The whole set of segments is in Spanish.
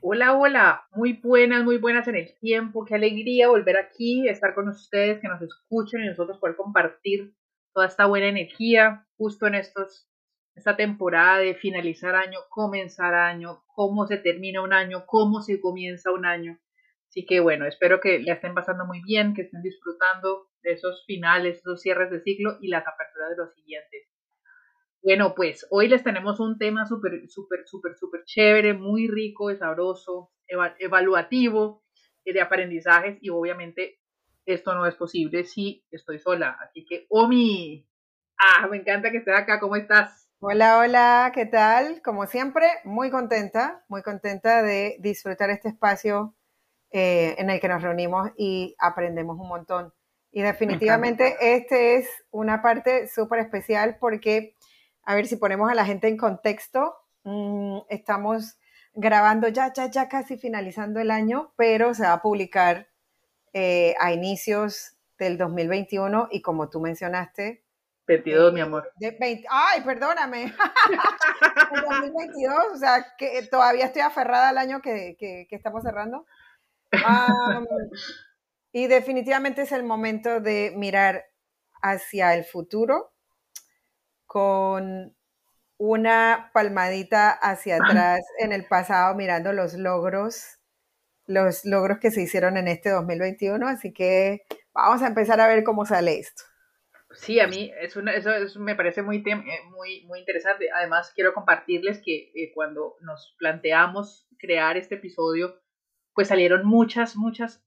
Hola, hola, muy buenas, muy buenas en el tiempo, qué alegría volver aquí, estar con ustedes, que nos escuchen y nosotros poder compartir toda esta buena energía justo en estos, esta temporada de finalizar año, comenzar año, cómo se termina un año, cómo se comienza un año. Así que bueno, espero que la estén pasando muy bien, que estén disfrutando de esos finales, esos cierres de ciclo y las aperturas de los siguientes. Bueno, pues hoy les tenemos un tema súper, súper, súper, súper chévere, muy rico, sabroso, evaluativo, eh, de aprendizajes y obviamente esto no es posible si estoy sola. Así que, Omi, ah, me encanta que estés acá, ¿cómo estás? Hola, hola, ¿qué tal? Como siempre, muy contenta, muy contenta de disfrutar este espacio eh, en el que nos reunimos y aprendemos un montón. Y definitivamente este es una parte súper especial porque a ver si ponemos a la gente en contexto. Mm, estamos grabando ya, ya, ya casi finalizando el año, pero se va a publicar eh, a inicios del 2021 y como tú mencionaste... 22, mi amor. ay, perdóname. el 2022, o sea, que todavía estoy aferrada al año que, que, estamos cerrando. Y definitivamente es el momento de mirar hacia el futuro con una palmadita hacia atrás en el pasado mirando los logros, los logros que se hicieron en este 2021. Así que vamos a empezar a ver cómo sale esto. Sí, a mí es una, eso, me parece muy, eh, muy, muy interesante. Además, quiero compartirles que eh, cuando nos planteamos crear este episodio, pues salieron muchas, muchas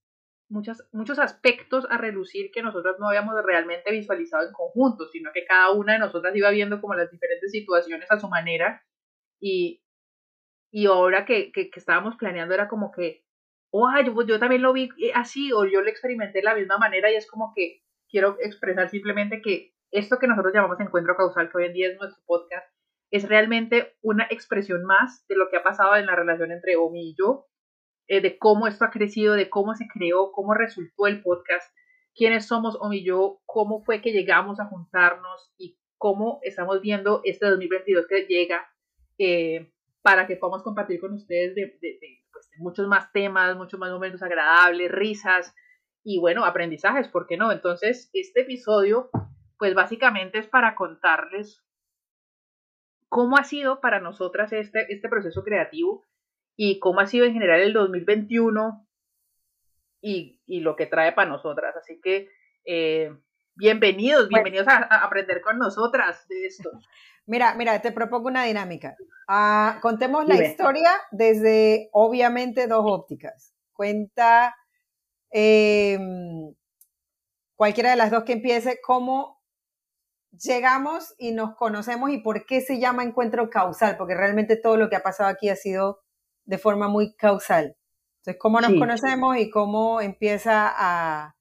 muchas, muchos aspectos a relucir que nosotros no habíamos realmente visualizado en conjunto, sino que cada una de nosotras iba viendo como las diferentes situaciones a su manera. Y, y ahora que, que, estábamos planeando era como que, oh, yo, yo también lo vi así o yo lo experimenté de la misma manera y es como que quiero expresar simplemente que esto que nosotros llamamos encuentro causal, que hoy en día es nuestro podcast, es realmente una expresión más de lo que ha pasado en la relación entre Omi y yo eh, de cómo esto ha crecido, de cómo se creó, cómo resultó el podcast, quiénes somos Omi y yo, cómo fue que llegamos a juntarnos y cómo estamos viendo este 2022 que llega eh, para que podamos compartir con ustedes de, pues, de, muchos más temas, muchos más momentos agradables, risas y bueno, aprendizajes, ¿por qué no? Entonces, este episodio, pues básicamente es para contarles cómo ha sido para nosotras este, este proceso creativo y cómo ha sido en general el 2021 y, y lo que trae para nosotras. Así que eh, bienvenidos, bienvenidos a, aprender con nosotras de esto. Mira, mira, te propongo una dinámica. Ah, contemos la historia desde, obviamente, dos ópticas. Cuenta em, cualquiera de las dos que empiece, cómo llegamos y nos conocemos y por qué se llama encuentro causal, porque realmente todo lo que ha pasado aquí ha sido de forma muy causal. Entonces, cómo nos conocemos y cómo empieza a,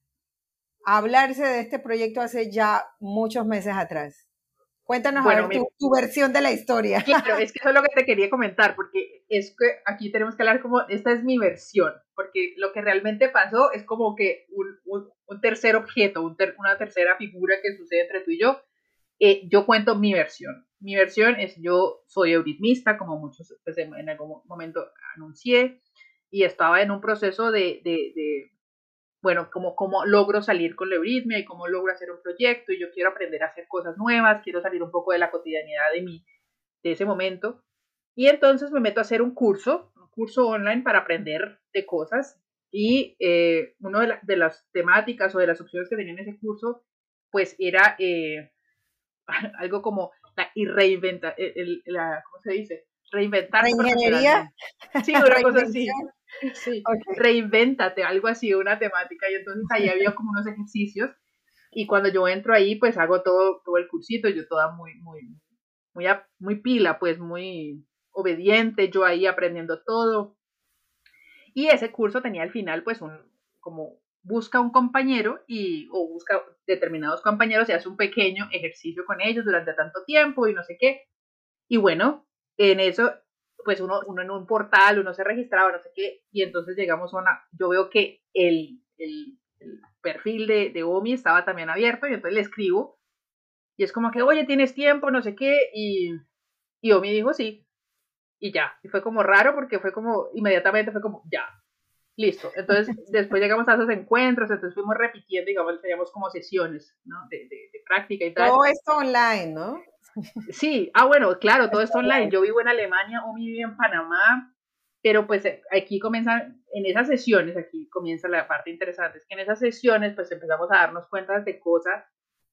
hablarse de este proyecto hace ya muchos meses atrás. Cuéntanos a ver tu, versión de la historia. Claro, es que eso es lo que te quería comentar, porque es que aquí tenemos que hablar como, esta es mi versión, porque lo que realmente pasó es como que un, un, tercer objeto, una tercera figura que sucede entre tú y yo. Eh, yo cuento mi versión mi versión es yo soy euritmista, como muchos pues, en algún momento anuncié, y estaba en un proceso de, de, bueno, como, como logro salir con la euritmia y cómo logro hacer un proyecto, y yo quiero aprender a hacer cosas nuevas, quiero salir un poco de la cotidianidad de, mi, de ese momento. Y entonces me meto a hacer un curso, un curso online para aprender de cosas. Y eh, una de, de, las temáticas o de las opciones que tenía en ese curso, pues era eh, algo como y reinventa, eh, el, la, ¿cómo se dice? Reinventar. ¿Reingeniería? Sí, una cosa así. Sí, reinvéntate, algo así, una temática. Y entonces ahí había como unos ejercicios. Y cuando yo entro ahí, pues hago todo, todo el cursito, yo toda muy, muy, muy, muy pila, pues muy obediente, yo ahí aprendiendo todo. Y ese curso tenía al final, pues, un, como busca un compañero y, o busca determinados compañeros y hace un pequeño ejercicio con ellos durante tanto tiempo y no sé qué. Y bueno, en eso, pues uno, uno en un portal, uno se registraba, no sé qué, y entonces llegamos a una, yo veo que el, el perfil de, de Omi estaba también abierto y entonces le escribo y es como que, oye, ¿tienes tiempo? No sé qué. Y, y Omi dijo sí. Y ya. Y fue como raro porque fue como, inmediatamente fue como, ya. Listo. Entonces, después llegamos a esos encuentros, entonces fuimos repitiendo, digamos, teníamos como sesiones, ¿no? De, de, de práctica y tal. Todo esto online, ¿no? Sí, ah, bueno, claro, todo esto online. Yo vivo en Alemania, Omi vive en Panamá, pero pues eh, aquí comienzan, en esas sesiones, aquí comienza la parte interesante, es que en esas sesiones pues empezamos a darnos cuenta de cosas,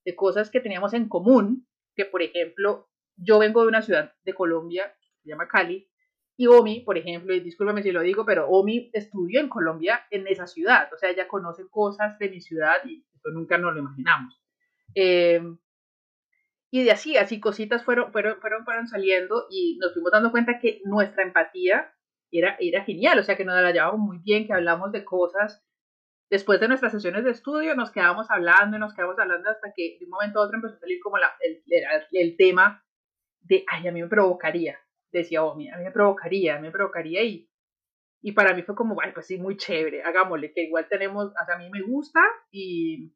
de cosas que teníamos en común, que por ejemplo, yo vengo de una ciudad de Colombia, se llama Cali, y Omi, por ejemplo, y discúlpame si lo digo, pero Omi estudió en Colombia, en esa ciudad, o sea, ella conoce cosas de mi ciudad y eso nunca nos lo imaginamos. Eh, y de así, así cositas fueron, fueron, fueron, fueron saliendo y nos fuimos dando cuenta que nuestra empatía era, era genial, o sea que nos la llevábamos muy bien, que hablamos de cosas. Después de nuestras sesiones de estudio nos quedábamos hablando y nos quedábamos hablando hasta que de un momento a otro empezó a salir como la, el, el, tema de, ay, a mí me provocaría, decía Omi, a mí me provocaría, me provocaría y, y para mí fue como, ay, pues sí, muy chévere, hagámosle, que igual tenemos, a mí me gusta y,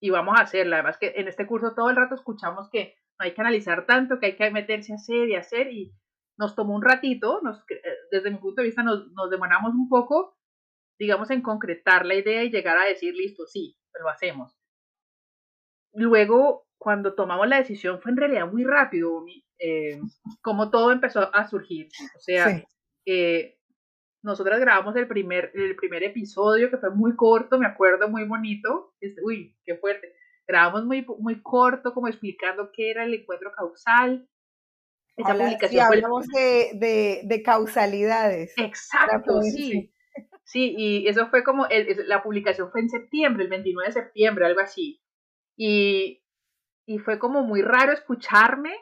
y vamos a hacerla. Además que en este curso todo el rato escuchamos que no hay que analizar tanto, que hay que meterse a hacer y hacer y nos tomó un ratito, nos, eh, desde mi punto de vista nos, nos demoramos un poco, digamos, en concretar la idea y llegar a decir, listo, sí, lo hacemos. Luego, cuando tomamos la decisión, fue en realidad muy rápido, eh, como todo empezó a surgir. O sea, eh, nosotras grabamos el primer, el primer episodio que fue muy corto, me acuerdo, muy bonito. Este, uy, qué fuerte. Grabamos muy, muy corto, como explicando qué era el encuentro causal. Esa publicación sí, hablamos de, de, de, causalidades. Exacto, sí. Sí, y eso fue como, el, la publicación fue en septiembre, el 29 de septiembre, algo así. Y, y fue como muy raro escucharme,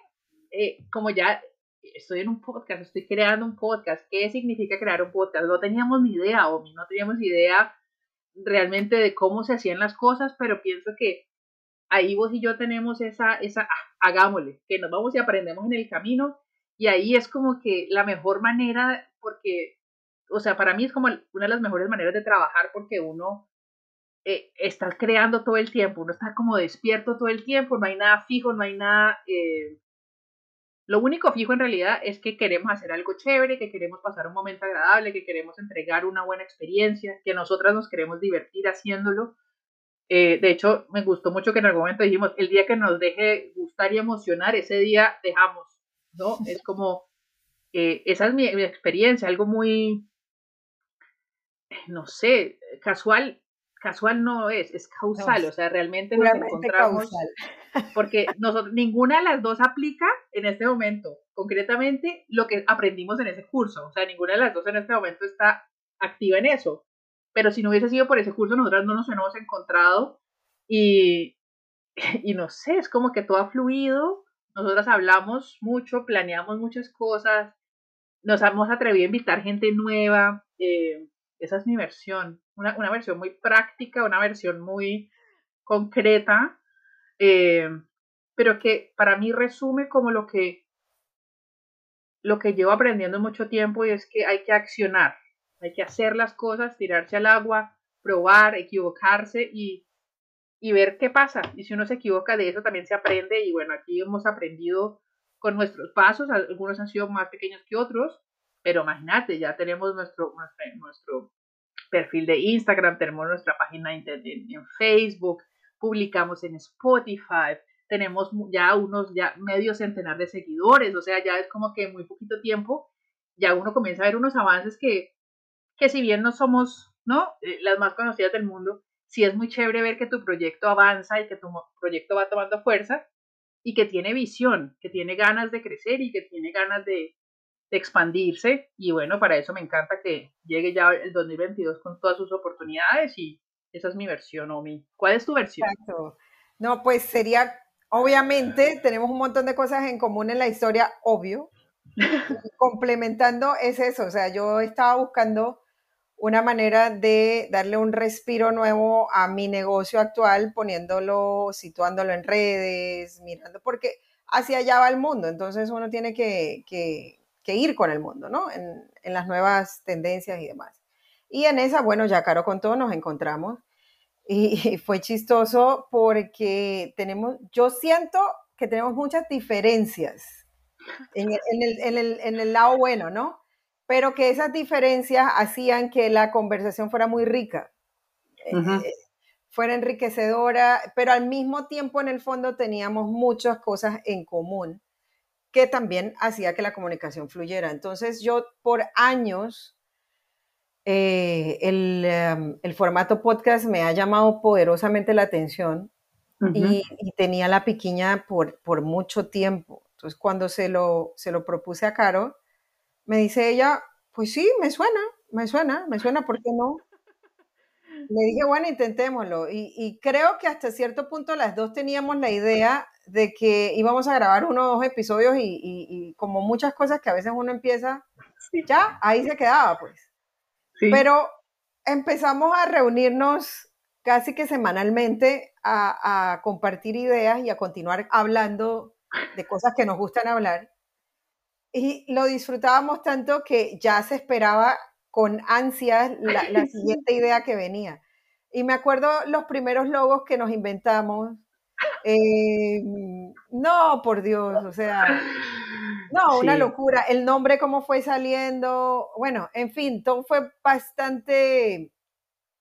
eh, como ya estoy en un podcast, estoy creando un podcast. ¿Qué significa crear un podcast? No teníamos ni idea, Omi, no teníamos idea realmente de cómo se hacían las cosas, pero pienso que ahí vos y yo tenemos esa, esa, ah, hagámosle, que nos vamos y aprendemos en el camino, y ahí es como que la mejor manera, porque, o sea, para mí es como una de las mejores maneras de trabajar, porque uno eh, está creando todo el tiempo, uno está como despierto todo el tiempo, no hay nada fijo, no hay nada... Eh, lo único fijo en realidad es que queremos hacer algo chévere, que queremos pasar un momento agradable, que queremos entregar una buena experiencia, que nosotras nos queremos divertir haciéndolo. Eh, de hecho, me gustó mucho que en algún momento dijimos, el día que nos deje gustar y emocionar, ese día dejamos, ¿no? Es como, eh, esa es mi, mi, experiencia, algo muy, no sé, casual, casual no es, es causal, o sea, realmente nos encontramos, porque nosotros, ninguna de las dos aplica en este momento, concretamente lo que aprendimos en ese curso, o sea, ninguna de las dos en este momento está activa en eso, pero si no hubiese sido por ese curso, nosotras no nos hemos encontrado y, y no sé, es como que todo ha fluido, nosotras hablamos mucho, planeamos muchas cosas, nos hemos atrevido a invitar gente nueva, eh, esa es mi versión, una, una, versión muy práctica, una versión muy concreta, eh, pero que para mí resume como lo que, lo que llevo aprendiendo mucho tiempo y es que hay que accionar, hay que hacer las cosas, tirarse al agua, probar, equivocarse y, y ver qué pasa. Y si uno se equivoca de eso también se aprende y bueno, aquí hemos aprendido con nuestros pasos, algunos han sido más pequeños que otros, pero imagínate, ya tenemos nuestro, nuestro, nuestro perfil de Instagram, tenemos nuestra página en, Facebook, publicamos en Spotify, tenemos ya unos ya medio centenar de seguidores, o sea, ya es como que muy poquito tiempo ya uno comienza a ver unos avances que, que si bien no somos, ¿no? Eh, las más conocidas del mundo, sí es muy chévere ver que tu proyecto avanza y que tu proyecto va tomando fuerza y que tiene visión, que tiene ganas de crecer y que tiene ganas de expandirse y bueno, para eso me encanta que llegue ya el 2022 con todas sus oportunidades y esa es mi versión, Omi. ¿Cuál es tu versión? Exacto. No, pues sería, obviamente, tenemos un montón de cosas en común en la historia, obvio. Complementando es eso, o sea, yo estaba buscando una manera de darle un respiro nuevo a mi negocio actual, poniéndolo, situándolo en redes, mirando, porque hacia allá va el mundo, entonces uno tiene que, que que ir con el mundo, ¿no? En, las nuevas tendencias y demás. Y en esa, bueno, ya Caro con todo nos encontramos. Y, fue chistoso porque tenemos, yo siento que tenemos muchas diferencias en el, lado bueno, ¿no? Pero que esas diferencias hacían que la conversación fuera muy rica, eh, fuera enriquecedora, pero al mismo tiempo en el fondo teníamos muchas cosas en común que también hacía que la comunicación fluyera. Entonces yo por años eh, em, el, formato podcast me ha llamado poderosamente la atención y, tenía la piquiña por, por mucho tiempo. Entonces, cuando se lo, se lo propuse a Caro, me dice ella, pues sí, me suena, me suena, me suena, ¿por qué no? Le dije, bueno, intentémoslo. Y, y, creo que hasta cierto punto las dos teníamos la idea de que íbamos a grabar uno o dos episodios y, y, como muchas cosas que a veces uno empieza, ya, ahí se quedaba, pues. Pero empezamos a reunirnos casi que semanalmente a, compartir ideas y a continuar hablando de cosas que nos gustan hablar. Y lo disfrutábamos tanto que ya se esperaba con ansias la, siguiente idea que venía. Y me acuerdo los primeros logos que nos inventamos. Eh, no, por Dios, o sea, no, una locura. El nombre, cómo fue saliendo. Bueno, en fin, todo fue bastante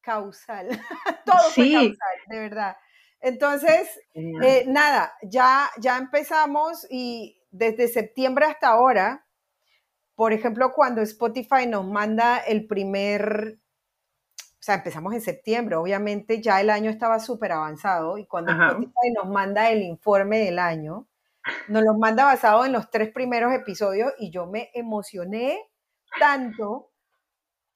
causal. todo fue causal, de verdad. Entonces, eh, nada, ya, ya empezamos y desde septiembre hasta ahora, por ejemplo, cuando Spotify nos manda el primer, o sea, empezamos en septiembre, obviamente ya el año estaba súper avanzado y cuando Spotify nos manda el informe del año, nos los manda basado en los tres primeros episodios y yo me emocioné tanto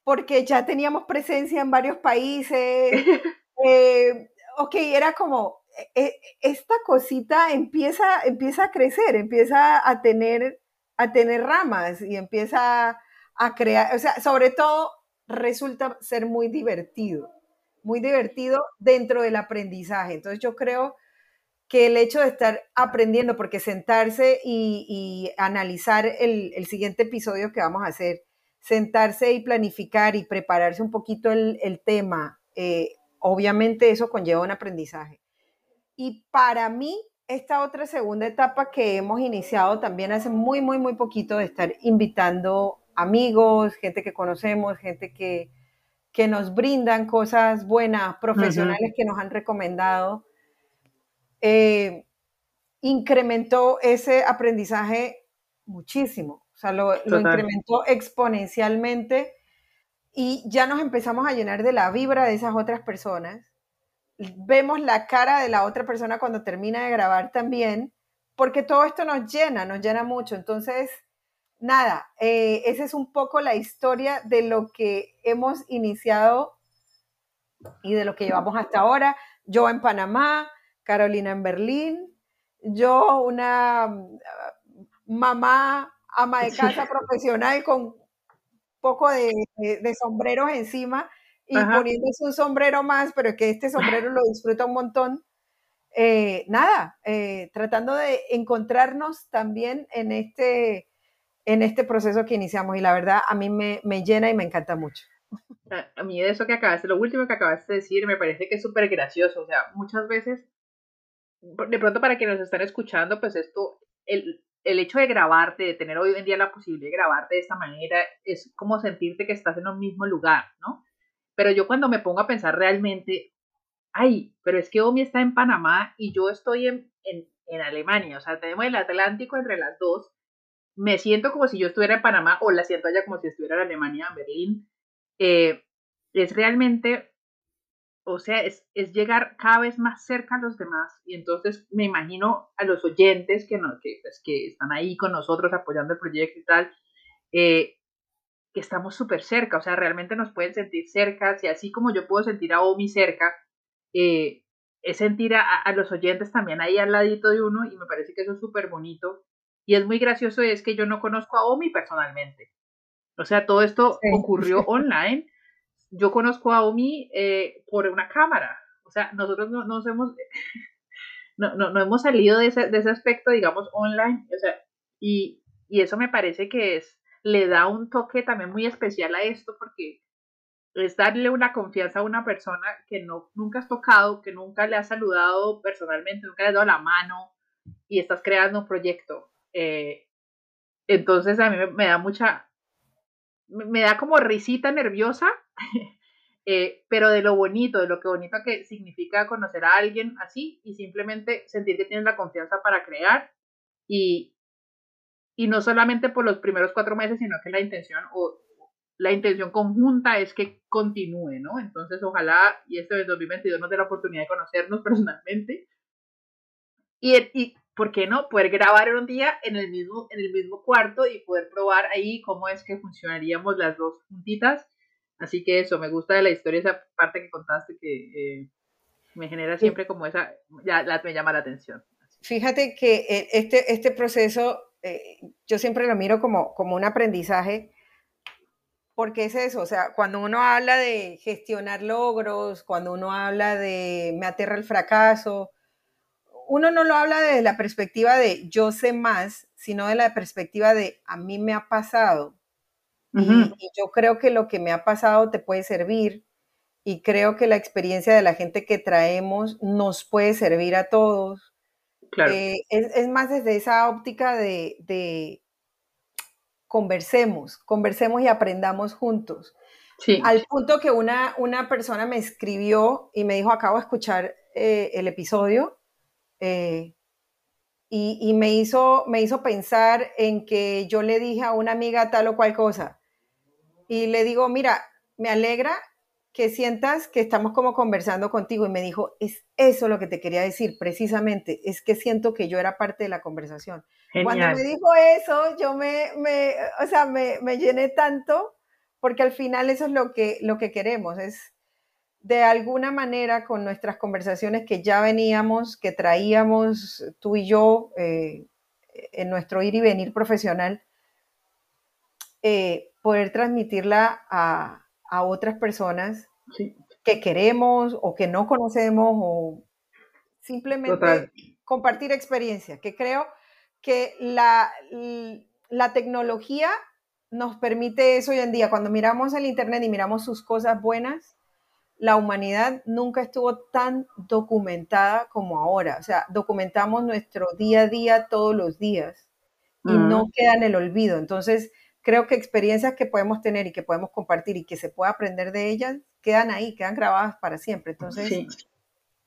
porque ya teníamos presencia en varios países. Eh, ok, era como, e, e, esta cosita empieza, empieza a crecer, empieza a tener, a tener ramas y empieza a crear, o sea, sobre todo resulta ser muy divertido, muy divertido dentro del aprendizaje. Entonces yo creo que el hecho de estar aprendiendo, porque sentarse y, analizar el, siguiente episodio que vamos a hacer, sentarse y planificar y prepararse un poquito el, tema, eh, obviamente eso conlleva un aprendizaje. Y para mí, esta otra segunda etapa que hemos iniciado también hace muy, muy, muy poquito de estar invitando amigos, gente que conocemos, gente que, que nos brindan cosas buenas, profesionales que nos han recomendado eh, incrementó ese aprendizaje muchísimo, o sea, lo, incrementó exponencialmente y ya nos empezamos a llenar de la vibra de esas otras personas. Vemos la cara de la otra persona cuando termina de grabar también, porque todo esto nos llena, nos llena mucho. Entonces, nada, eh, esa es un poco la historia de lo que hemos iniciado y de lo que llevamos hasta ahora. Yo en Panamá, Carolina en Berlín, yo una mm, mamá ama de casa profesional con poco de, sombreros encima y poniéndose un sombrero más, pero que este sombrero lo disfruta un montón. Eh, nada, eh, tratando de encontrarnos también en este, en este proceso que iniciamos y la verdad a mí me, me llena y me encanta mucho. A, mí de eso que acabaste, lo último que acabaste de decir me parece que es súper gracioso, o sea, muchas veces de pronto para quienes nos están escuchando, pues esto, el, el hecho de grabarte, de tener hoy en día la posibilidad de grabarte de esta manera, es como sentirte que estás en un mismo lugar, ¿no? Pero yo cuando me pongo a pensar realmente, ay, pero es que Omi está en Panamá y yo estoy en, en, en Alemania, o sea, tenemos el Atlántico entre las dos, me siento como si yo estuviera en Panamá o la siento allá como si estuviera en Alemania, en Berlín. Eh, es realmente o sea, es, llegar cada vez más cerca a los demás y entonces me imagino a los oyentes que, no, que, pues, que están ahí con nosotros apoyando el proyecto y tal, eh, que estamos súper cerca, o sea, realmente nos pueden sentir cerca, si así como yo puedo sentir a Omi cerca, eh, es sentir a, los oyentes también ahí al ladito de uno y me parece que eso es súper bonito y es muy gracioso es que yo no conozco a Omi personalmente. O sea, todo esto ocurrió online yo conozco a Omi eh, por una cámara. O sea, nosotros no, nos hemos, no, no, no, hemos salido de ese, de ese aspecto, digamos, online. O sea, y, y eso me parece que es, le da un toque también muy especial a esto porque es darle una confianza a una persona que no, nunca has tocado, que nunca le has saludado personalmente, nunca le has dado la mano y estás creando un proyecto. Eh, entonces a mí me, da mucha, me, da como risita nerviosa, eh, pero de lo bonito, de lo que bonito que significa conocer a alguien así y simplemente sentir que tienes la confianza para crear y, y no solamente por los primeros cuatro meses, sino que la intención o la intención conjunta es que continúe, ¿no? Entonces, ojalá y este 2022 nos dé la oportunidad de conocernos personalmente. Y, y, ¿por qué no? Poder grabar un día en el, mismo, en el mismo cuarto y poder probar ahí cómo es que funcionaríamos las dos juntitas. Así que eso, me gusta de la historia, esa parte que contaste que eh, me genera siempre como esa, ya la, me llama la atención. Fíjate que eh, este, este proceso, eh, yo siempre lo miro como, como un aprendizaje porque es eso, o sea, cuando uno habla de gestionar logros, cuando uno habla de me aterra el fracaso, uno no lo habla desde la perspectiva de yo sé más, sino de la perspectiva de a mí me ha pasado. y, yo creo que lo que me ha pasado te puede servir y creo que la experiencia de la gente que traemos nos puede servir a todos. Claro. Eh, es, más desde esa óptica de, conversemos, conversemos y aprendamos juntos. Al punto que una, una persona me escribió y me dijo, acabo de escuchar eh, el episodio eh, y, me, hizo, me hizo pensar en que yo le dije a una amiga tal o cual cosa. Y le digo, mira, me alegra que sientas que estamos como conversando contigo. Y me dijo, es eso lo que te quería decir, precisamente, es que siento que yo era parte de la conversación. Cuando me dijo eso, yo me, me o sea, me, me, llené tanto, porque al final eso es lo que, lo que queremos, es de alguna manera con nuestras conversaciones que ya veníamos, que traíamos tú y yo eh, en nuestro ir y venir profesional, eh, poder transmitirla a, a otras personas que queremos o que no conocemos o simplemente compartir experiencia, que creo que la, la tecnología nos permite eso hoy en día. Cuando miramos el Internet y miramos sus cosas buenas, la humanidad nunca estuvo tan documentada como ahora. O sea, documentamos nuestro día a día todos los días y no queda en el olvido. Entonces, creo que experiencias que podemos tener y que podemos compartir y que se pueda aprender de ellas, quedan ahí, quedan grabadas para siempre. Entonces,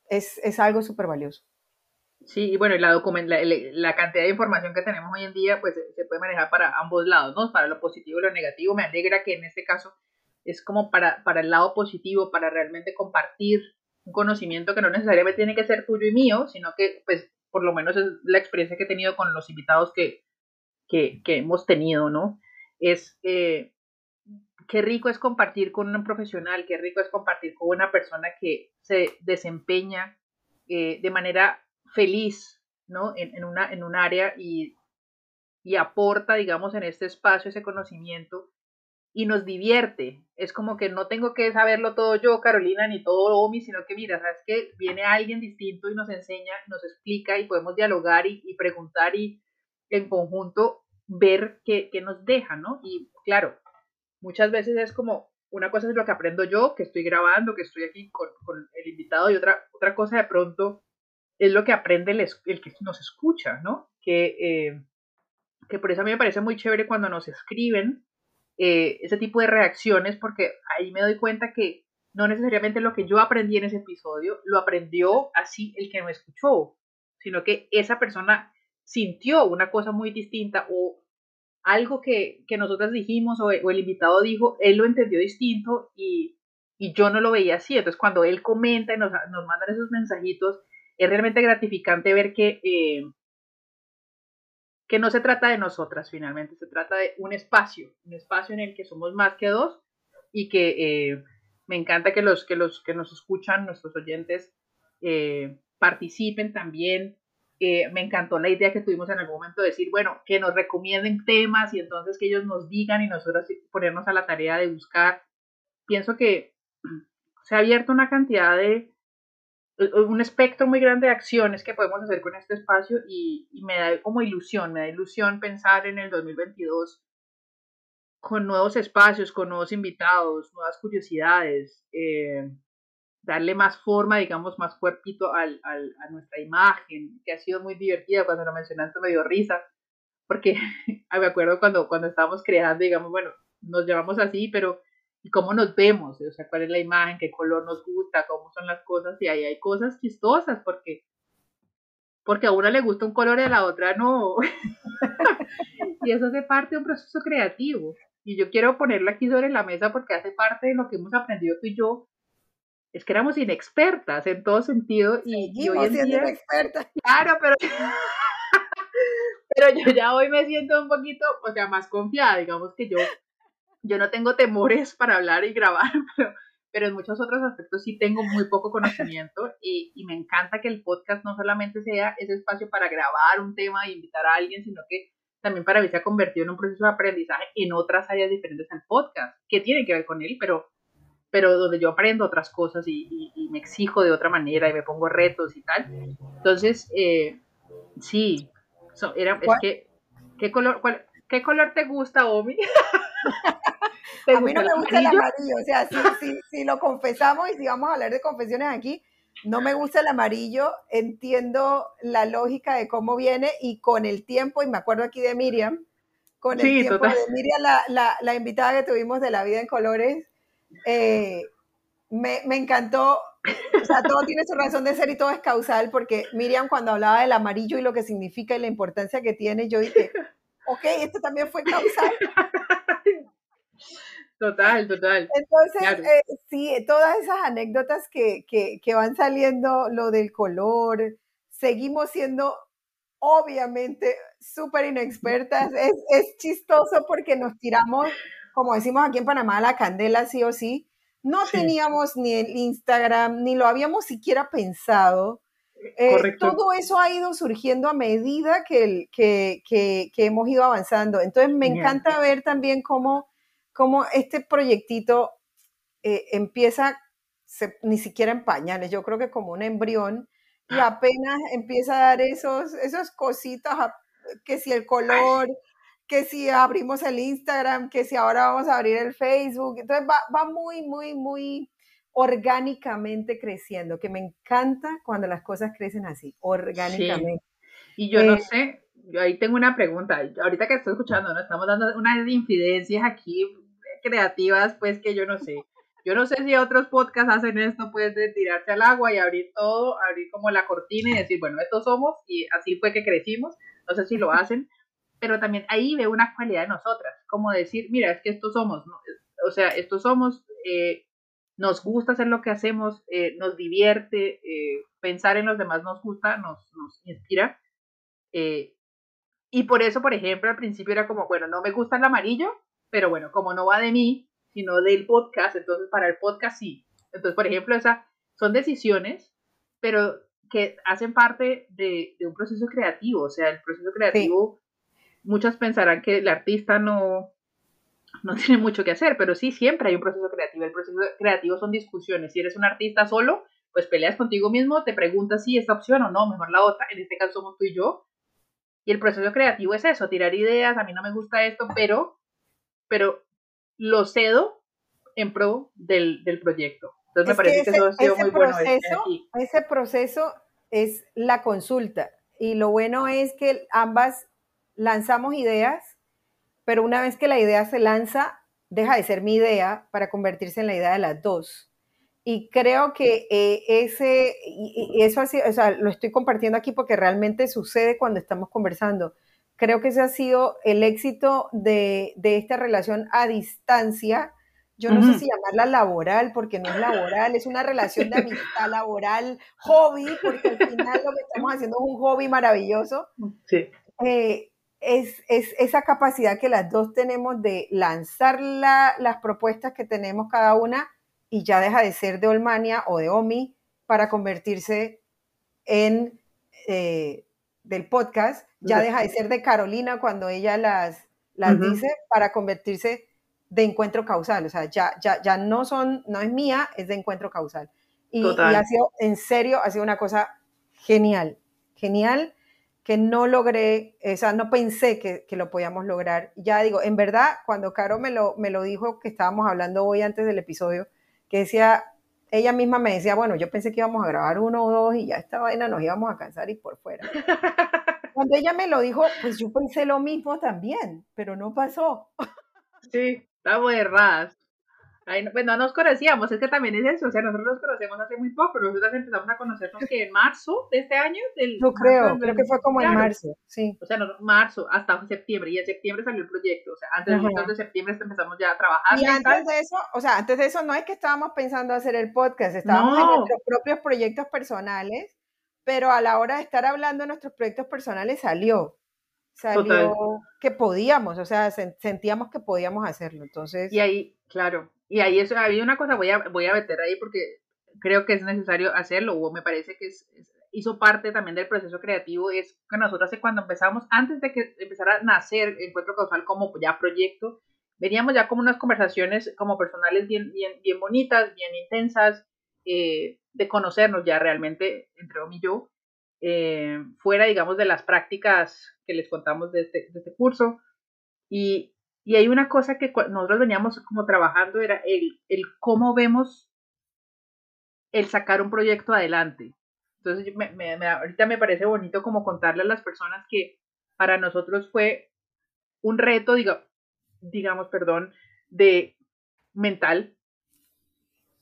es, es algo súper valioso. Sí, y bueno, la, la, la, cantidad de información que tenemos hoy en día, pues se puede manejar para ambos lados, ¿no? Para lo positivo y lo negativo. Me alegra que en este caso es como para, para el lado positivo, para realmente compartir un conocimiento que no necesariamente tiene que ser tuyo y mío, sino que, pues, por lo menos es la experiencia que he tenido con los invitados que, que, que hemos tenido, ¿no? Es, eh, qué rico es compartir con un profesional, qué rico es compartir con una persona que se desempeña eh, de manera feliz, ¿no? En, en, una, en un área y, y aporta, digamos, en este espacio ese conocimiento y nos divierte. Es como que no tengo que saberlo todo yo, Carolina, ni todo Omi, sino que mira, sabes que viene alguien distinto y nos enseña, nos explica y podemos dialogar y, preguntar y en conjunto ver qué, nos deja, ¿no? Y claro, muchas veces es como, una cosa es lo que aprendo yo, que estoy grabando, que estoy aquí con, el invitado y otra, otra cosa de pronto es lo que aprende el, el que nos escucha, ¿no? Que, eh, que por eso a mí me parece muy chévere cuando nos escriben eh, ese tipo de reacciones, porque ahí me doy cuenta que no necesariamente lo que yo aprendí en ese episodio lo aprendió así el que me escuchó, sino que esa persona sintió una cosa muy distinta o algo que, que nosotros dijimos o, el invitado dijo, él lo entendió distinto y, y, yo no lo veía así. Entonces cuando él comenta y nos, nos mandan esos mensajitos, es realmente gratificante ver que, eh, que no se trata de nosotras finalmente, se trata de un espacio, un espacio en el que somos más que dos y que eh, me encanta que los, que los que nos escuchan, nuestros oyentes, eh, participen también. me encantó la idea que tuvimos en algún momento de decir, bueno, que nos recomienden temas y entonces que ellos nos digan y nosotros ponernos a la tarea de buscar. Pienso que se ha abierto una cantidad de, un espectro muy grande de acciones que podemos hacer con este espacio y, me da como ilusión, me da ilusión pensar en el 2022 con nuevos espacios, con nuevos invitados, nuevas curiosidades, eh, darle más forma, digamos, más cuerpito al, al, a nuestra imagen, que ha sido muy divertida. Cuando lo mencionaste me dio risa, porque me acuerdo cuando, cuando estábamos creando, digamos, bueno, nos llevamos así, pero ¿y cómo nos vemos? O sea, ¿cuál es la imagen? ¿Qué color nos gusta? ¿Cómo son las cosas? Y ahí hay cosas chistosas, porque porque a una le gusta un color y a la otra no. y eso hace parte de un proceso creativo. Y yo quiero ponerlo aquí sobre la mesa porque hace parte de lo que hemos aprendido tú y yo. Es que éramos inexpertas en todo sentido y, y hoy en día, inexpertas. Claro, pero pero yo ya hoy me siento un poquito, o sea, más confiada, digamos que yo yo no tengo temores para hablar y grabar, pero pero en muchos otros aspectos sí tengo muy poco conocimiento y, y, me encanta que el podcast no solamente sea ese espacio para grabar un tema e invitar a alguien, sino que también para mí se ha convertido en un proceso de aprendizaje en otras áreas diferentes al podcast, que tienen que ver con él, pero, pero donde yo aprendo otras cosas y, y, me exijo de otra manera y me pongo retos y tal. Entonces, eh, sí, era, es que, ¿qué color, cuál, ¿qué color te gusta, Omi? a mí no me gusta el amarillo, o sea, si, lo confesamos y si vamos a hablar de confesiones aquí, no me gusta el amarillo, entiendo la lógica de cómo viene y con el tiempo, y me acuerdo aquí de Miriam, con el tiempo de Miriam, la, invitada que tuvimos de La Vida en Colores, eh, me, me, encantó, o sea, todo tiene su razón de ser y todo es causal, porque Miriam cuando hablaba del amarillo y lo que significa y la importancia que tiene, yo dije, ok, esto también fue causal. Total, total. Entonces, eh, sí, todas esas anécdotas que, que, van saliendo, lo del color, seguimos siendo obviamente súper inexpertas. Es, es, chistoso porque nos tiramos, como decimos aquí en Panamá, la candela sí o sí. No teníamos ni el Instagram, ni lo habíamos siquiera pensado. Eh, todo eso ha ido surgiendo a medida que, que, que, que hemos ido avanzando. Entonces, me encanta ver también cómo como este proyectito eh, empieza ni siquiera en pañales, yo creo que como un embrión, y ah. apenas empieza a dar esos, esos cositas, que si el color, que si abrimos el Instagram, que si ahora vamos a abrir el Facebook, entonces va, va muy, muy, muy orgánicamente creciendo, que me encanta cuando las cosas crecen así, orgánicamente. Y yo no eh, sé, yo ahí tengo una pregunta, ahorita que estoy escuchando, ¿no? estamos dando unas infidencias aquí creativas, pues que yo no sé. Yo no sé si otros podcasts hacen esto, pues de tirarse al agua y abrir todo, abrir como la cortina y decir, bueno, estos somos y así fue que crecimos. No sé si lo hacen, pero también ahí veo una cualidad de nosotras, como decir, mira, es que estos somos, o sea, estos somos, eh, nos gusta hacer lo que hacemos, eh, nos divierte, eh, pensar en los demás nos gusta, nos, nos inspira. y por eso, por ejemplo, al principio era como, bueno, no me gusta el amarillo, pero bueno, como no va de mí, sino del podcast, entonces para el podcast sí. Entonces, por ejemplo, esas son decisiones, pero que hacen parte de, un proceso creativo. O sea, el proceso creativo, muchos pensarán que el artista no, no tiene mucho que hacer, pero sí, siempre hay un proceso creativo. El proceso creativo son discusiones. Si eres un artista solo, pues peleas contigo mismo, te preguntas si esta opción o no, mejor la otra. En este caso somos tú y yo. Y el proceso creativo es eso, tirar ideas, a mí no me gusta esto, pero pero lo cedo en pro del, proyecto. Entonces me parece que eso ha sido muy bueno. Ese proceso es la consulta y lo bueno es que ambas lanzamos ideas, pero una vez que la idea se lanza, deja de ser mi idea para convertirse en la idea de las dos. Y creo que eh, ese, y, eso así, o sea, lo estoy compartiendo aquí porque realmente sucede cuando estamos conversando Creo que ese ha sido el éxito de, esta relación a distancia. Yo no sé si llamarla laboral, porque no es laboral, es una relación de amistad laboral, hobby, porque al final lo que estamos haciendo es un hobby maravilloso. Sí. Eh, es, esa capacidad que las dos tenemos de lanzar las propuestas que tenemos cada una y ya deja de ser de Olmania o de Omi para convertirse en eh, del podcast ya deja de ser de Carolina cuando ella las, las dice para convertirse de encuentro causal. O sea, ya, ya, ya no son, no es mía, es de encuentro causal. Y, ha sido, en serio, ha sido una cosa genial, genial, que no logré, o sea, no pensé que, que, lo podíamos lograr. Ya digo, en verdad, cuando Caro me lo, me lo dijo, que estábamos hablando hoy antes del episodio, que decía, ella misma me decía, bueno, yo pensé que íbamos a grabar uno o dos y ya esta vaina nos íbamos a cansar y por fuera. Cuando ella me lo dijo, pues yo pensé lo mismo también, pero no pasó. Sí, estamos erradas. Ay, no, pues no nos conocíamos, es que también es eso, o sea, nosotros nos conocemos hace muy poco, nosotros empezamos a conocernos que en marzo de este año. Del, Yo creo, creo que fue como en marzo, sí. O sea, no, marzo hasta septiembre, y en septiembre salió el proyecto, o sea, antes de septiembre empezamos ya a trabajar. Y antes de eso, o sea, antes de eso no es que estábamos pensando hacer el podcast, estábamos en nuestros propios proyectos personales, pero a la hora de estar hablando de nuestros proyectos personales salió salió que podíamos, o sea, sentíamos que podíamos hacerlo. Entonces. Y ahí, claro, y ahí eso, hay una cosa, voy a, voy a meter ahí porque creo que es necesario hacerlo, o me parece que es, hizo parte también del proceso creativo, es que nosotros cuando empezamos, antes de que empezara a nacer Encuentro Causal como ya proyecto, veníamos ya como unas conversaciones como personales bien, bien, bien bonitas, bien intensas, eh, de conocernos ya realmente entre Omi y yo, eh, fuera, digamos, de las prácticas que les contamos de este, de este curso. Y, y hay una cosa que nosotros veníamos como trabajando, era el, el cómo vemos el sacar un proyecto adelante. Entonces, me, me, ahorita me parece bonito como contarle a las personas que para nosotros fue un reto, diga, digamos, perdón, de mental,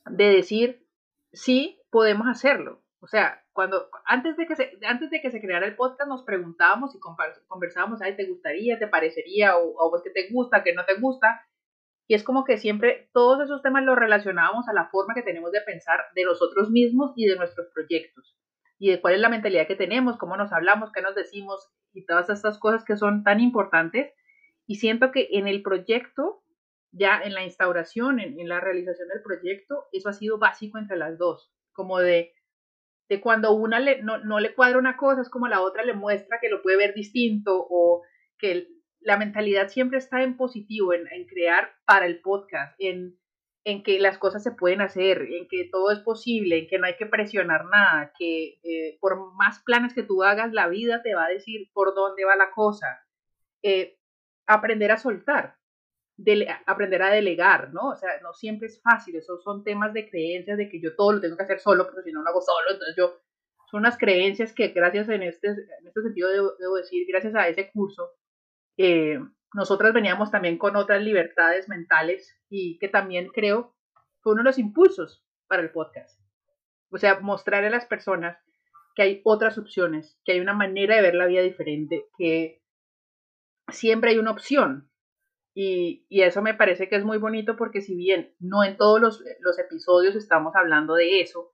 de decir, sí, podemos hacerlo. O sea, cuando antes de que se, antes de que se creara el podcast nos preguntábamos y conversábamos, ay, ¿te gustaría, te parecería o, o es que te gusta, que no te gusta? Y es como que siempre todos esos temas los relacionábamos a la forma que tenemos de pensar de nosotros mismos y de nuestros proyectos. Y de cuál es la mentalidad que tenemos, cómo nos hablamos, qué nos decimos y todas estas cosas que son tan importantes. Y siento que en el proyecto, ya en la instauración, en, en la realización del proyecto, eso ha sido básico entre las dos. Como de, de cuando una le, no, no, le cuadra una cosa, es como la otra le muestra que lo puede ver distinto o que la mentalidad siempre está en positivo, en, crear para el podcast, en, en, que las cosas se pueden hacer, en que todo es posible, en que no hay que presionar nada, que eh, por más planes que tú hagas, la vida te va a decir por dónde va la cosa. Eh, aprender a soltar, aprender a delegar, ¿no? O sea, no siempre es fácil, esos son temas de creencias de que yo todo lo tengo que hacer solo, pero si no lo hago solo, entonces yo, son unas creencias que gracias en este, en este sentido debo, decir, gracias a ese curso, eh, nosotras veníamos también con otras libertades mentales y que también creo fue uno de los impulsos para el podcast. O sea, mostrar a las personas que hay otras opciones, que hay una manera de ver la vida diferente, que siempre hay una opción, y, eso me parece que es muy bonito porque si bien no en todos los, episodios estamos hablando de eso,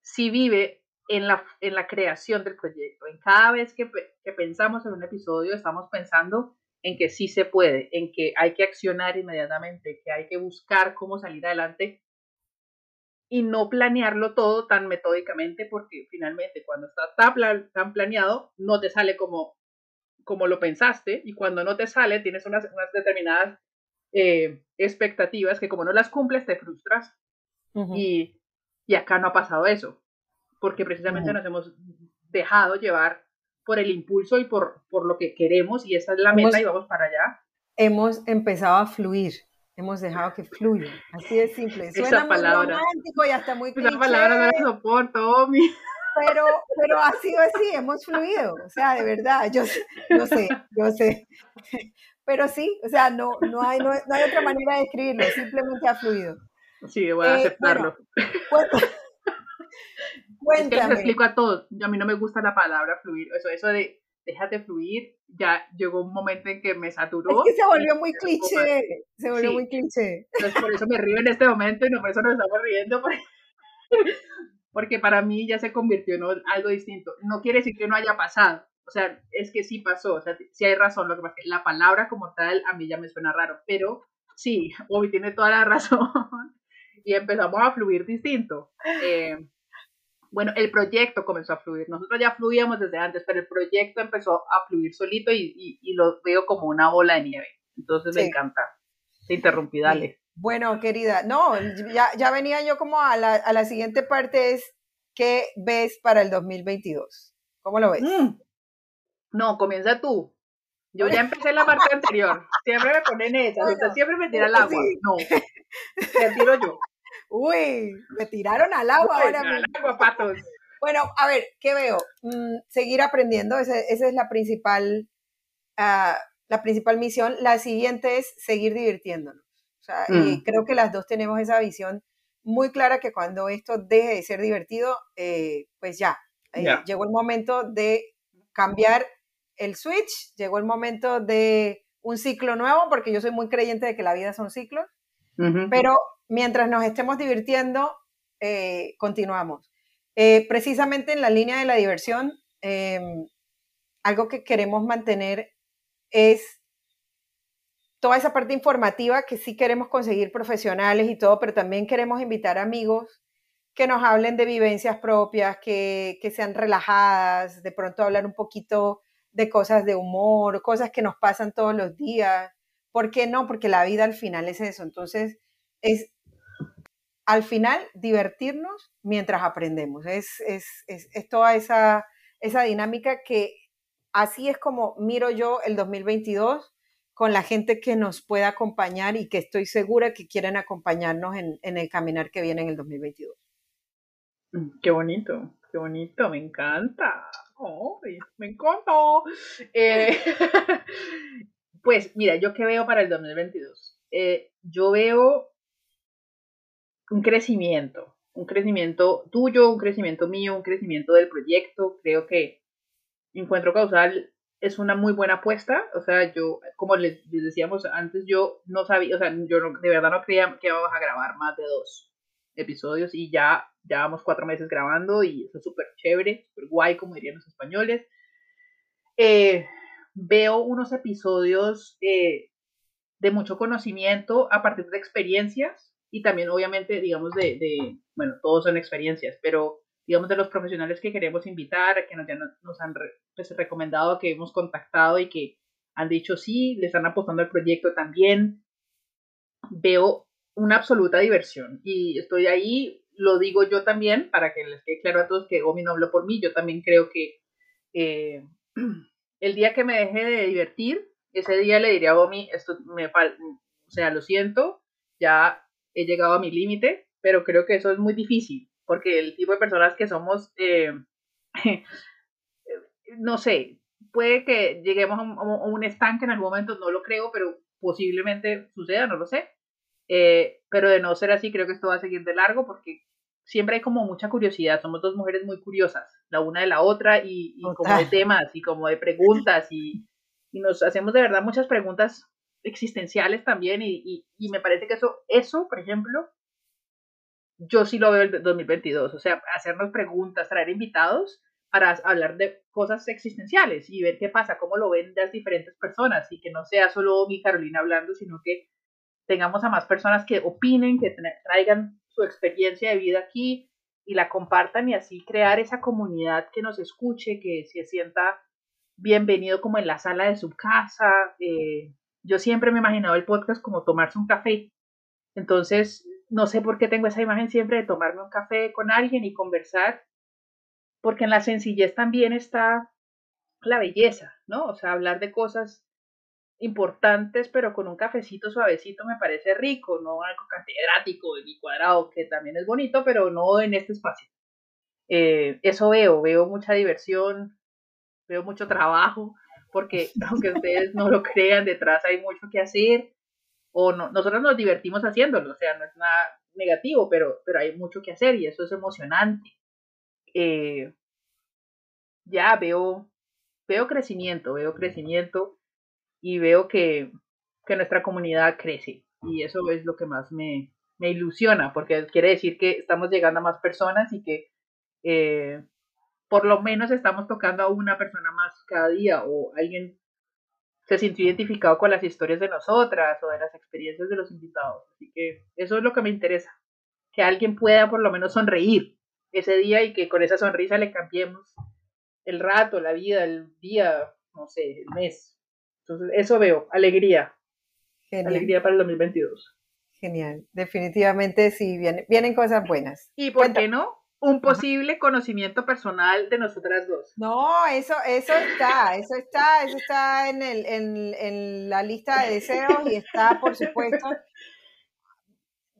sí vive en la, en la creación del proyecto. En cada vez que, pensamos en un episodio estamos pensando en que sí se puede, en que hay que accionar inmediatamente, que hay que buscar cómo salir adelante y no planearlo todo tan metódicamente porque finalmente cuando está tan, tan planeado no te sale como como lo pensaste y cuando no te sale tienes unas, unas determinadas eh, expectativas que como no las cumples te frustras y, y, acá no ha pasado eso porque precisamente nos hemos dejado llevar por el impulso y por, por lo que queremos y esa es la meta y vamos para allá. Hemos empezado a fluir, hemos dejado que fluya, así de simple. Suena esa palabra. romántico y hasta muy Esa palabra no la soporto, mi pero, pero ha sido así, hemos fluido, o sea, de verdad, yo, yo sé, yo sé, pero sí, o sea, no, no, hay, no, hay otra manera de describirlo, simplemente ha fluido. Sí, voy a eh, aceptarlo. cuéntame. Es que explico a todos, a mí no me gusta la palabra fluir, eso, eso de déjate fluir, ya llegó un momento en que me saturó. Es que se volvió muy cliché, se volvió muy cliché. Entonces por eso me río en este momento y no por eso nos estamos riendo, porque porque para mí ya se convirtió en algo distinto. No quiere decir que no haya pasado, o sea, es que sí pasó, o sea, sí hay razón, lo que pasa es que la palabra como tal a mí ya me suena raro, pero sí, Obi tiene toda la razón y empezamos a fluir distinto. Eh, bueno, el proyecto comenzó a fluir, nosotros ya fluíamos desde antes, pero el proyecto empezó a fluir solito y, y, lo veo como una bola de nieve, entonces me encanta. Te interrumpí, dale. Bueno, querida, no, ya, ya venía yo como a la, a la, siguiente parte, es ¿qué ves para el 2022? ¿Cómo lo ves? Mm. No, comienza tú. Yo ya empecé la parte anterior. Siempre me ponen esa. Usted siempre me tira al agua. No. Te tiro yo. Uy, me tiraron al agua ahora Al agua, patos. Bueno, a ver, ¿qué veo? Mm, seguir aprendiendo, esa, esa es la principal, uh, la principal misión. La siguiente es seguir divirtiéndonos. O sea, y mm. creo que las dos tenemos esa visión muy clara que cuando esto deje de ser divertido, eh, pues ya, eh, llegó el momento de cambiar el switch, llegó el momento de un ciclo nuevo, porque yo soy muy creyente de que la vida son ciclos, pero mientras nos estemos divirtiendo, eh, continuamos. Eh, precisamente en la línea de la diversión, em, algo que queremos mantener es toda esa parte informativa que sí queremos conseguir profesionales y todo, pero también queremos invitar amigos que nos hablen de vivencias propias, que, que sean relajadas, de pronto hablar un poquito de cosas de humor, cosas que nos pasan todos los días. ¿Por qué no? Porque la vida al final es eso. Entonces, es al final divertirnos mientras aprendemos. Es, es, es, es toda esa, esa dinámica que así es como miro yo el 2022 con la gente que nos pueda acompañar y que estoy segura que quieren acompañarnos en, el caminar que viene en el 2022. Mm, qué bonito, qué bonito, me encanta me encantó. Eh, pues mira, yo qué veo para el 2022. Eh, yo veo un crecimiento, un crecimiento tuyo, un crecimiento mío, un crecimiento del proyecto. Creo que Encuentro Causal es una muy buena apuesta. O sea, yo, como les, decíamos antes, yo no sabía, o sea, yo de verdad no creía que íbamos a grabar más de dos episodios y ya llevamos cuatro meses grabando y es súper chévere, súper guay, como dirían los españoles. Eh, veo unos episodios eh, de mucho conocimiento a partir de experiencias y también obviamente, digamos, de, de, bueno, todos son experiencias, pero digamos de los profesionales que queremos invitar, que nos, ya nos han pues, recomendado, que hemos contactado y que han dicho sí, le están apostando al proyecto también. Veo una absoluta diversión. Y estoy ahí, lo digo yo también, para que les quede claro a todos que Omi no habló por mí, yo también creo que eh, el día que me deje de divertir, ese día le diría a Omi, esto me falta, o sea, lo siento, ya he llegado a mi límite, pero creo que eso es muy difícil, porque el tipo de personas que somos, eh, no sé, puede que lleguemos a un, a un estanque en algún momento, no lo creo, pero posiblemente suceda, no lo sé. Eh, pero de no ser así, creo que esto va a seguir de largo porque siempre hay como mucha curiosidad. Somos dos mujeres muy curiosas, la una de la otra, y, como de temas y como de preguntas, y, y, nos hacemos de verdad muchas preguntas existenciales también, y, y, me parece que eso, eso, por ejemplo, yo sí lo veo el 2022, o sea, hacernos preguntas, traer invitados para hablar de cosas existenciales y ver qué pasa, cómo lo ven las diferentes personas, y que no sea solo mi Carolina hablando, sino que tengamos a más personas que opinen, que traigan su experiencia de vida aquí y la compartan y así crear esa comunidad que nos escuche, que se sienta bienvenido como en la sala de su casa. Eh, yo siempre me he imaginado el podcast como tomarse un café. Entonces, no sé por qué tengo esa imagen siempre de tomarme un café con alguien y conversar, porque en la sencillez también está la belleza, ¿no? O sea, hablar de cosas importantes, pero con un cafecito suavecito me parece rico, no algo catedrático y cuadrado, que también es bonito, pero no en este espacio. Eh, eso veo, veo mucha diversión, veo mucho trabajo, porque aunque ustedes no lo crean, detrás hay mucho que hacer, o no, nosotros nos divertimos haciéndolo, o sea, no es nada negativo, pero, pero hay mucho que hacer y eso es emocionante. Eh, ya veo, veo crecimiento, veo crecimiento y veo que, nuestra comunidad crece. Y eso es lo que más me, ilusiona, porque quiere decir que estamos llegando a más personas y que eh, por lo menos estamos tocando a una persona más cada día o alguien se sintió identificado con las historias de nosotras o de las experiencias de los invitados. Así que eso es lo que me interesa, que alguien pueda por lo menos sonreír ese día y que con esa sonrisa le cambiemos el rato, la vida, el día, no sé, el mes, entonces, eso veo, alegría. Alegría para el 2022. Genial, definitivamente sí, vienen, vienen cosas buenas. ¿Y por qué no? Un posible conocimiento personal de nosotras dos. No, eso, eso está, eso está, eso está en, el, en, en la lista de deseos y está, por supuesto.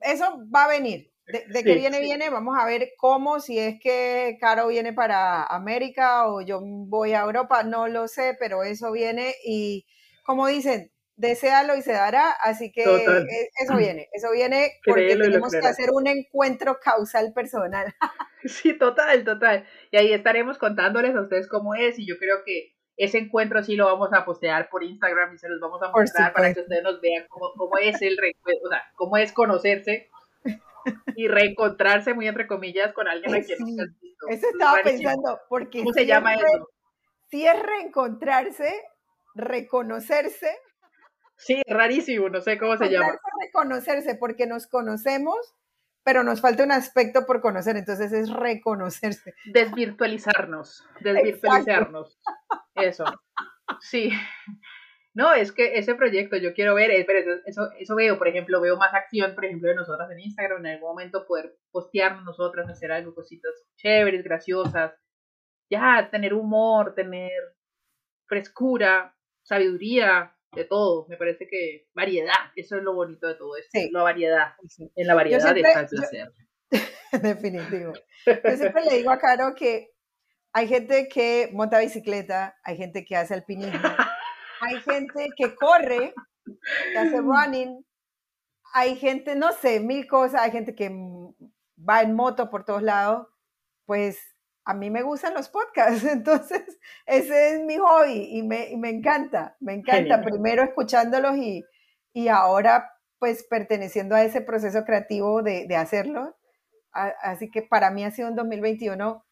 Eso va a venir. De, de que viene, viene, vamos a ver cómo, si es que Caro viene para América o yo voy a Europa, no lo sé, pero eso viene y como dicen, deséalo y se dará, así que e, eso viene, eso viene porque tenemos que hacer un encuentro causal personal. Sí, total, total. Y ahí estaremos contándoles a ustedes cómo es y yo creo que ese encuentro sí lo vamos a postear por Instagram y se los vamos a mostrar para que ustedes nos vean cómo, cómo es el reencuentro, o sea, cómo es conocerse y reencontrarse, muy entre comillas, con alguien a quien sí, Eso estaba pensando, porque... ¿Cómo se llama eso? Si es reencontrarse, reconocerse, Sí, rarísimo, no sé cómo se llama. Reconocerse, porque nos conocemos, pero nos falta un aspecto por conocer, entonces es reconocerse. Desvirtualizarnos, desvirtualizarnos. Eso. Sí. No, es que ese proyecto yo quiero ver, eh, pero eso, eso, veo, por ejemplo, veo más acción, por ejemplo, de nosotras en Instagram, en algún momento poder postearnos nosotras, hacer algo, cositas chéveres, graciosas, ya, tener humor, tener frescura, sabiduría, de todo. Me parece que variedad, eso es lo bonito de todo esto, la variedad. En la variedad está el placer. definitivo. Yo siempre le digo a Caro que hay gente que monta bicicleta, hay gente que hace alpinismo, hay gente que corre, que hace running, hay gente, no sé, mil cosas, hay gente que va en moto por todos lados, pues a mí me gustan los podcasts, entonces ese es mi hobby y me, me encanta, me encanta. Primero escuchándolos y, y, ahora pues perteneciendo a ese proceso creativo de, de hacerlo. así que para mí ha sido un 2021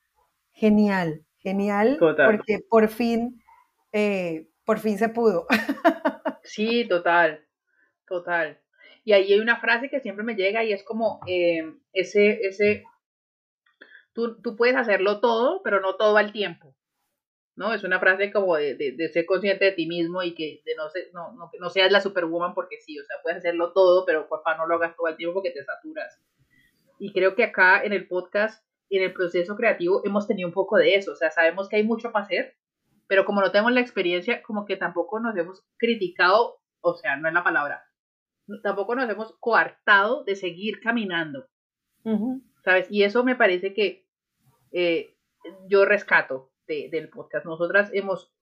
genial, genial, porque por fin, eh, por fin se pudo. sí, total, total. Y ahí hay una frase que siempre me llega y es como eh, ese, ese tú, tú puedes hacerlo todo, pero no todo al tiempo. ¿no? Es una frase como de, de, ser consciente de ti mismo y que de no, no, no, no, seas la superwoman porque sí, o sea, puedes hacerlo todo, pero papá no lo hagas todo el tiempo porque te saturas. Y creo que acá en el podcast, en el proceso creativo, hemos tenido un poco de eso, o sea, sabemos que hay mucho para hacer, pero como no tenemos la experiencia, como que tampoco nos hemos criticado, o sea, no es la palabra, tampoco nos hemos coartado de seguir caminando. ¿Sabes? Y eso me parece que eh, yo rescato del podcast. Nosotras hemos,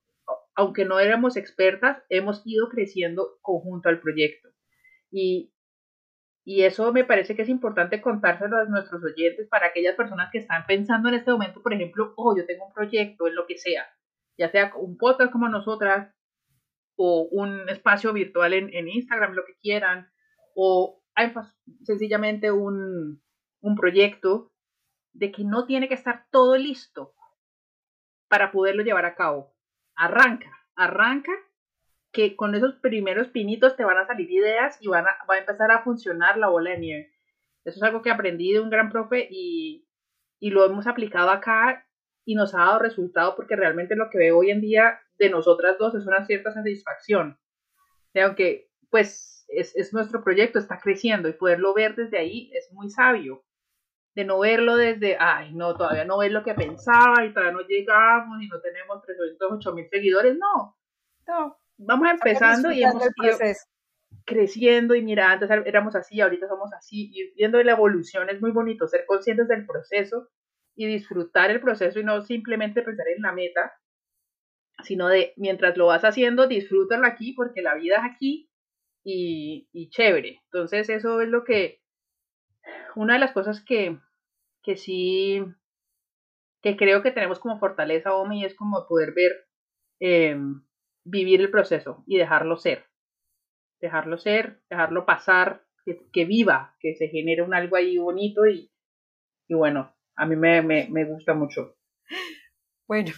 aunque no éramos expertas, hemos ido creciendo conjunto al proyecto. Y, eso me parece que es importante contárselo a nuestros oyentes para aquellas personas que están pensando en este momento, por ejemplo, oh, yo tengo un proyecto en lo que sea, ya sea un podcast como nosotras, o un espacio virtual en, Instagram, lo que quieran, o sencillamente un, un proyecto de que no tiene que estar todo listo para poderlo llevar a cabo. Arranca, arranca, que con esos primeros pinitos te van a salir ideas y van a, va a empezar a funcionar la bola de nieve. Eso es algo que aprendí de un gran profe y, y lo hemos aplicado acá y nos ha dado resultado porque realmente lo que veo hoy en día de nosotras dos es una cierta satisfacción. Aunque, pues, es, es nuestro proyecto, está creciendo y poderlo ver desde ahí es muy sabio de no verlo desde, ay, no, todavía no ves lo que pensaba y todavía no llegamos y no tenemos 308 mil seguidores, no, no, vamos empezando y hemos ido creciendo y mira, antes éramos así, ahorita somos así y viendo la evolución es muy bonito, ser conscientes del proceso y disfrutar el proceso y no simplemente pensar en la meta, sino de mientras lo vas haciendo, disfrútalo aquí porque la vida es aquí y, y chévere. Entonces eso es lo que una de las cosas que, que sí, que creo que tenemos como fortaleza, Omi, es como poder ver, eh, vivir el proceso y dejarlo ser. Dejarlo ser, dejarlo pasar, que, viva, que se genere un algo ahí bonito y, y bueno, a mí me, me, me gusta mucho. Bueno,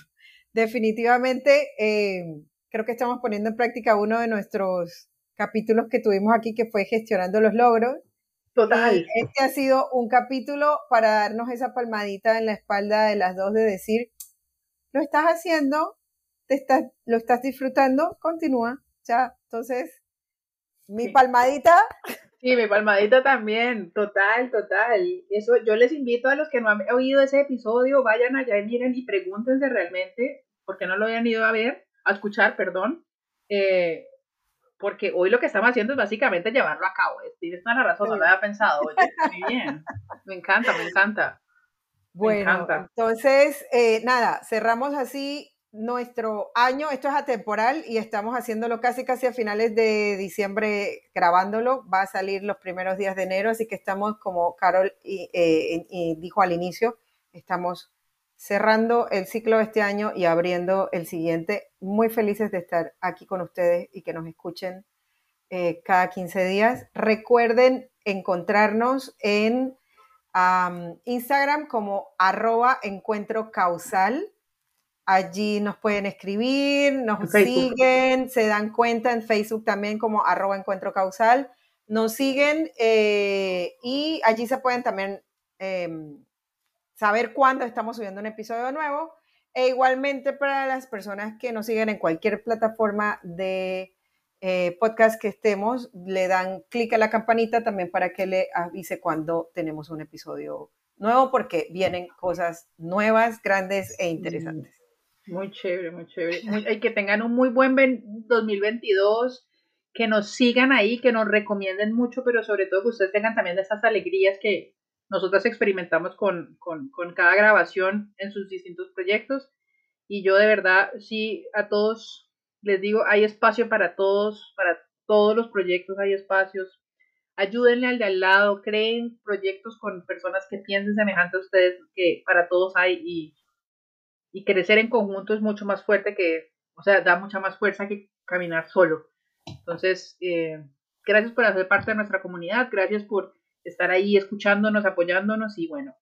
definitivamente eh, creo que estamos poniendo en práctica uno de nuestros capítulos que tuvimos aquí, que fue gestionando los logros. Total. este ha sido un capítulo para darnos esa palmadita en la espalda de las dos de decir, lo estás haciendo, te estás, lo estás disfrutando, continúa. Ya, entonces, mi palmadita. Sí, mi palmadita también, total, total. Eso, yo les invito a los que no han oído ese episodio, vayan allá y miren y pregúntense realmente, porque no lo hayan ido a ver, a escuchar, perdón, eh, porque hoy lo que estamos haciendo es básicamente llevarlo a cabo. Tienes toda la razón, no lo había pensado. muy bien, me encanta, me encanta. Bueno, entonces, eh, nada, cerramos así nuestro año, esto es atemporal y estamos haciéndolo casi casi a finales de diciembre grabándolo, va a salir los primeros días de enero, así que estamos como Carol y, eh, dijo al inicio, estamos cerrando el ciclo de este año y abriendo el siguiente, muy felices de estar aquí con ustedes y que nos escuchen eh, cada 15 días. Recuerden encontrarnos en Instagram como arroba encuentro causal Allí nos pueden escribir, nos siguen, se dan cuenta en Facebook también como arroba encuentro causal. Nos siguen eh, y allí se pueden también em, saber cuándo estamos subiendo un episodio nuevo. E igualmente para las personas que nos siguen en cualquier plataforma de eh, podcast que estemos, le dan clic a la campanita también para que le avise cuando tenemos un episodio nuevo, porque vienen cosas nuevas, grandes e interesantes. Muy chévere, muy chévere. Muy, que tengan un muy buen 2022, que nos sigan ahí, que nos recomienden mucho, pero sobre todo que ustedes tengan también esas alegrías que nosotros experimentamos con, con, con cada grabación en sus distintos proyectos. Y yo de verdad, sí, a todos les digo, hay espacio para todos, para todos los proyectos hay espacios. Ayúdenle al de al lado, creen proyectos con personas que piensen semejante a ustedes, que para todos hay y y crecer en conjunto es mucho más fuerte que, o sea, da mucha más fuerza que caminar solo. Entonces, eh, gracias por hacer parte de nuestra comunidad, gracias por estar ahí escuchándonos, apoyándonos y bueno,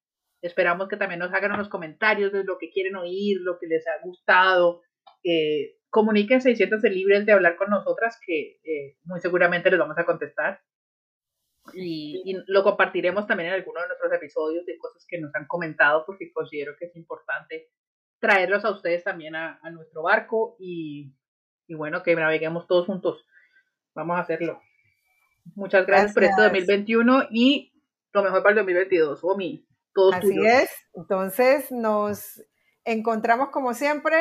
esperamos que también nos hagan unos comentarios de lo que quieren oír, lo que les ha gustado. Eh, comuníquense y siéntanse libres de hablar con nosotras que eh, muy seguramente les vamos a contestar. Y, y, lo compartiremos también en alguno de nuestros episodios de cosas que nos han comentado porque considero que es importante traerlos a ustedes también a, nuestro barco y, bueno, que naveguemos todos juntos. Vamos a hacerlo. Muchas gracias, gracias. por este 2021 y lo mejor para el 2022, Omi. Todos Así es. Entonces nos encontramos como siempre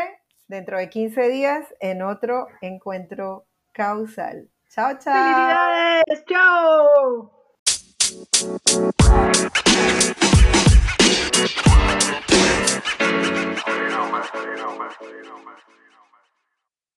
dentro de 15 días en otro encuentro causal. Chao, chao. Felicidades. Chao.